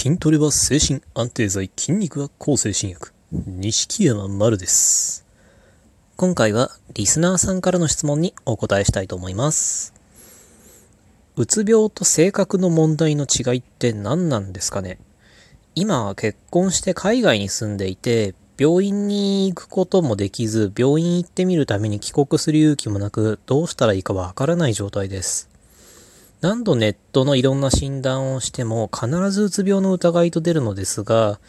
筋トレは精神安定剤、筋肉は抗精神薬。錦山丸です。今回はリスナーさんからの質問にお答えしたいと思います。うつ病と性格の問題の違いって何なんですかね？今は結婚して海外に住んでいて、病院に行くこともできず、病院行ってみるために帰国する勇気もなく、どうしたらいいかわからない状態です。何度ネットのいろんな診断をしても必ずうつ病の疑いと出るのですが、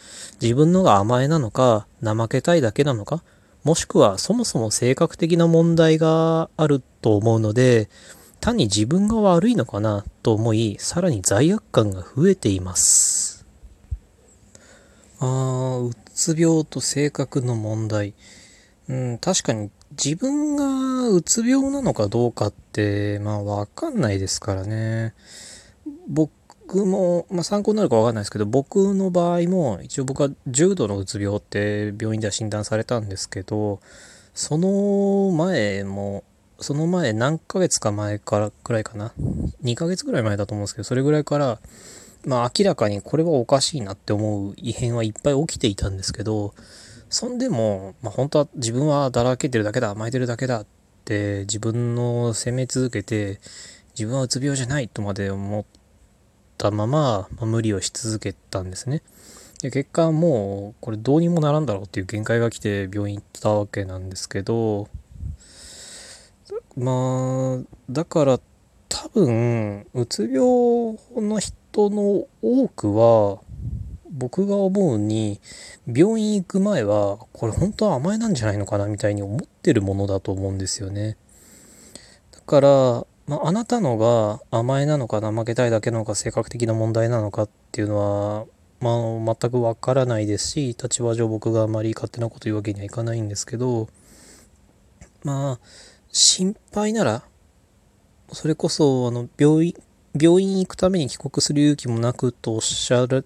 自分のが甘えなのか、怠けたいだけなのか、もしくはそもそも性格的な問題があると思うので、単に自分が悪いのかなと思い、さらに罪悪感が増えています。あー、うつ病と性格の問題。うん、確かに自分がうつ病なのかどうかって、まあわかんないですからね。僕も、まあ参考になるかわかんないですけど、僕の場合も、一応僕は重度のうつ病って病院では診断されたんですけど、その前も、その前何ヶ月か前からくらいかな？2ヶ月ぐらい前だと思うんですけど、それぐらいから、まあ明らかにこれはおかしいなって思う異変はいっぱい起きていたんですけど、そんでも、まあ、本当は自分はだらけてるだけだ、甘えてるだけだって自分の責め続けて、自分はうつ病じゃないとまで思ったまま、まあ、無理をし続けたんですね。で結果もうこれどうにもならんだろうっていう限界が来て病院行ったわけなんですけど、まあ、だから多分、うつ病の人の多くは、僕が思うに、病院行く前は、これ本当は甘えなんじゃないのかなみたいに思ってるものだと思うんですよね。だから、まあ、あなたのが甘えなのか怠けたいだけなのか性格的な問題なのかっていうのは、まあ、全くわからないですし、立場上僕があまり勝手なこと言うわけにはいかないんですけど、まあ、心配なら、それこそ、あの、病院、病院行くために帰国する勇気もなくとおっしゃる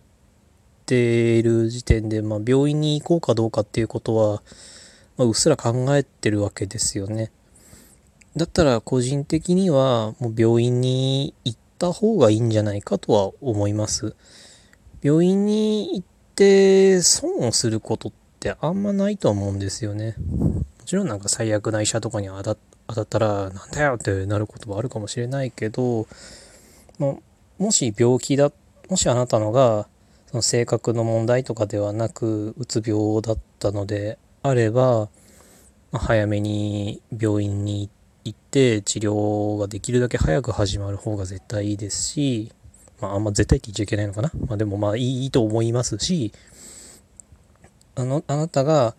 ている時点で、まあ、病院に行こうかどうかっていうことは、まあ、うっすら考えてるわけですよね。だったら個人的にはもう病院に行った方がいいんじゃないかとは思います。病院に行って損をすることってあんまないと思うんですよね。もちろんなんか最悪な医者とかに当たったらなんだよってなることはあるかもしれないけど、まあ、もし病気だ、もしあなたのがその性格の問題とかではなくうつ病だったのであれば、まあ、早めに病院に行って治療ができるだけ早く始まる方が絶対いいですし、まあ、あんま絶対って言っちゃいけないのかな。まあ、でもまあいいと思いますし、あの、あなたが、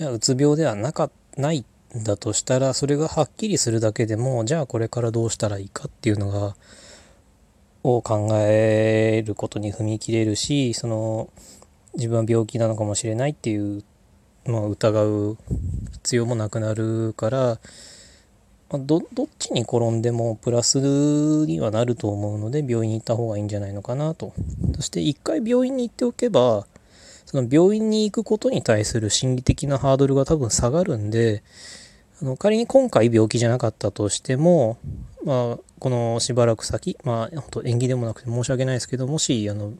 うつ病ではなか、ないんだとしたら、それがはっきりするだけでも、じゃあこれからどうしたらいいかっていうのが、を考えることに踏み切れるし、その、自分は病気なのかもしれないっていう、まあ、疑う必要もなくなるから、まあど、どっちに転んでもプラスにはなると思うので、病院に行った方がいいんじゃないのかなと。そして一回病院に行っておけば、その病院に行くことに対する心理的なハードルが多分下がるんで、あの仮に今回病気じゃなかったとしても、まあ、このしばらく先、まあ、本当縁起でもなくて申し訳ないですけど、もし、あの、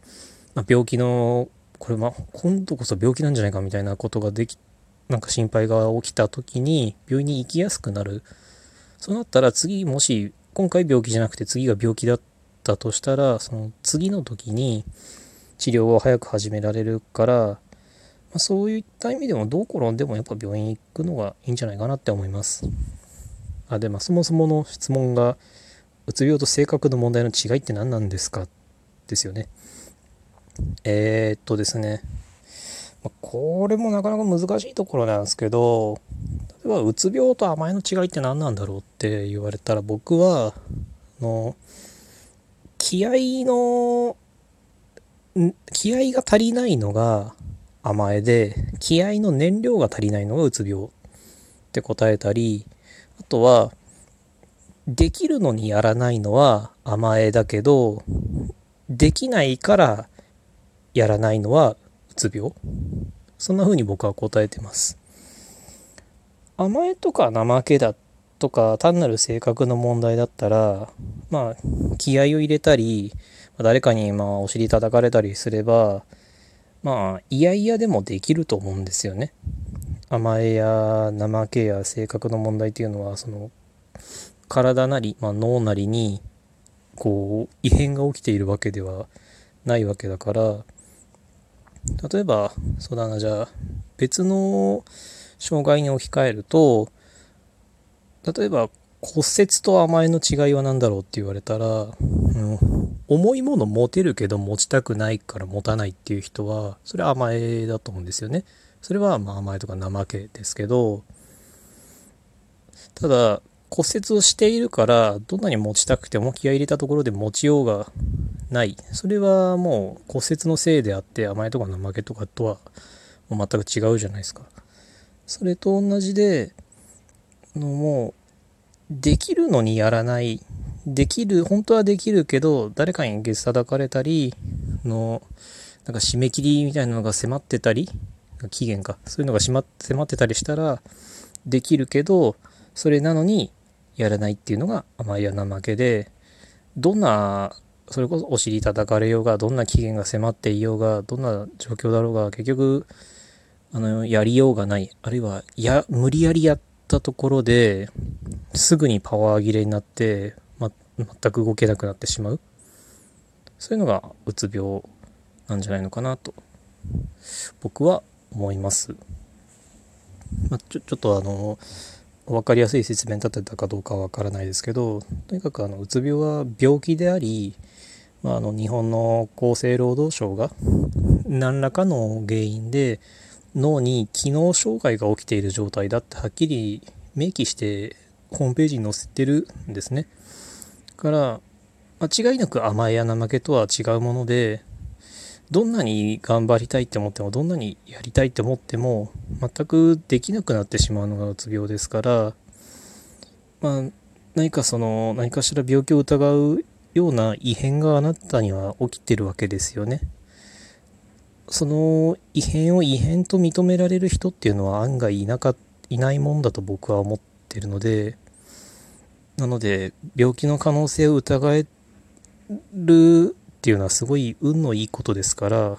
まあ、病気の、これ、まあ、今度こそ病気なんじゃないかみたいなことができ、なんか心配が起きた時に、病院に行きやすくなる。そうなったら次、もし、今回病気じゃなくて次が病気だったとしたら、その次の時に治療を早く始められるから、まあ、そういった意味でもどう転んでもやっぱ病院行くのがいいんじゃないかなって思います。あ、で、まあそもそもの質問が、うつ病と性格の問題の違いって何なんですか？ですよね。えー、っとですね。まあこれもなかなか難しいところなんですけど、例えばうつ病と甘えの違いって何なんだろうって言われたら僕は、あの、気合の、気合が足りないのが甘えで、気合の燃料が足りないのがうつ病って答えたり、とは、できるのにやらないのは甘えだけど、できないからやらないのはうつ病そんな風に僕は答えてます。甘えとか怠けだとか単なる性格の問題だったら、まあ、気合を入れたり、誰かにまあお尻叩かれたりすれば、まあ、いやいやでもできると思うんですよね。甘えや怠けや性格の問題っていうのは、その、体なり、まあ、脳なりに、こう、異変が起きているわけではないわけだから、例えば、そうだな、じゃあ、別の障害に置き換えると、例えば、骨折と甘えの違いは何だろうって言われたら、うん、重いもの持てるけど持ちたくないから持たないっていう人は、それは甘えだと思うんですよね。それはまあ甘えとか怠けですけど、ただ、骨折をしているから、どんなに持ちたくても気合入れたところで持ちようがない。それはもう骨折のせいであって、甘えとか怠けとかとはもう全く違うじゃないですか。それと同じで、のもう、できるのにやらない。できる、本当はできるけど、誰かに月叩かれたり、の、なんか締め切りみたいなのが迫ってたり、期限か。そういうのが迫ってたりしたら、できるけど、それなのにやらないっていうのが甘いや怠けで、どんな、それこそお尻叩かれようが、どんな期限が迫っていようが、どんな状況だろうが、結局、あの、やりようがない。あるいは、や、無理やりやったところで、すぐにパワー切れになって、ま、全く動けなくなってしまう。そういうのがうつ病なんじゃないのかなと、僕は思います。まちょ、ちょっとあの、分かりやすい説明立てたかどうかは分からないですけどとにかくあのうつ病は病気であり、まあ、あの日本の厚生労働省が何らかの原因で脳に機能障害が起きている状態だってはっきり明記してホームページに載せてるんですね。から間違いなく甘えや怠けとは違うものでどんなに頑張りたいって思ってもどんなにやりたいって思っても全くできなくなってしまうのがうつ病ですからまあ何かその何かしら病気を疑うような異変があなたには起きてるわけですよね。その異変を異変と認められる人っていうのは案外いなかいないもんだと僕は思ってるのでなので病気の可能性を疑えるっていうのはすごい運のいいことですから、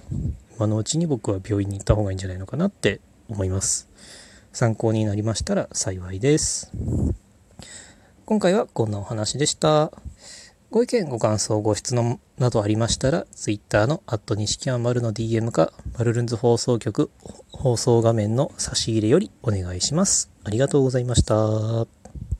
今のうちに僕は病院に行った方がいいんじゃないのかなって思います。参考になりましたら幸いです。今回はこんなお話でした。ご意見、ご感想、ご質問などありましたら、Twitter のアット西木丸の DM か、マルルンズ放送局放送画面の差し入れよりお願いします。ありがとうございました。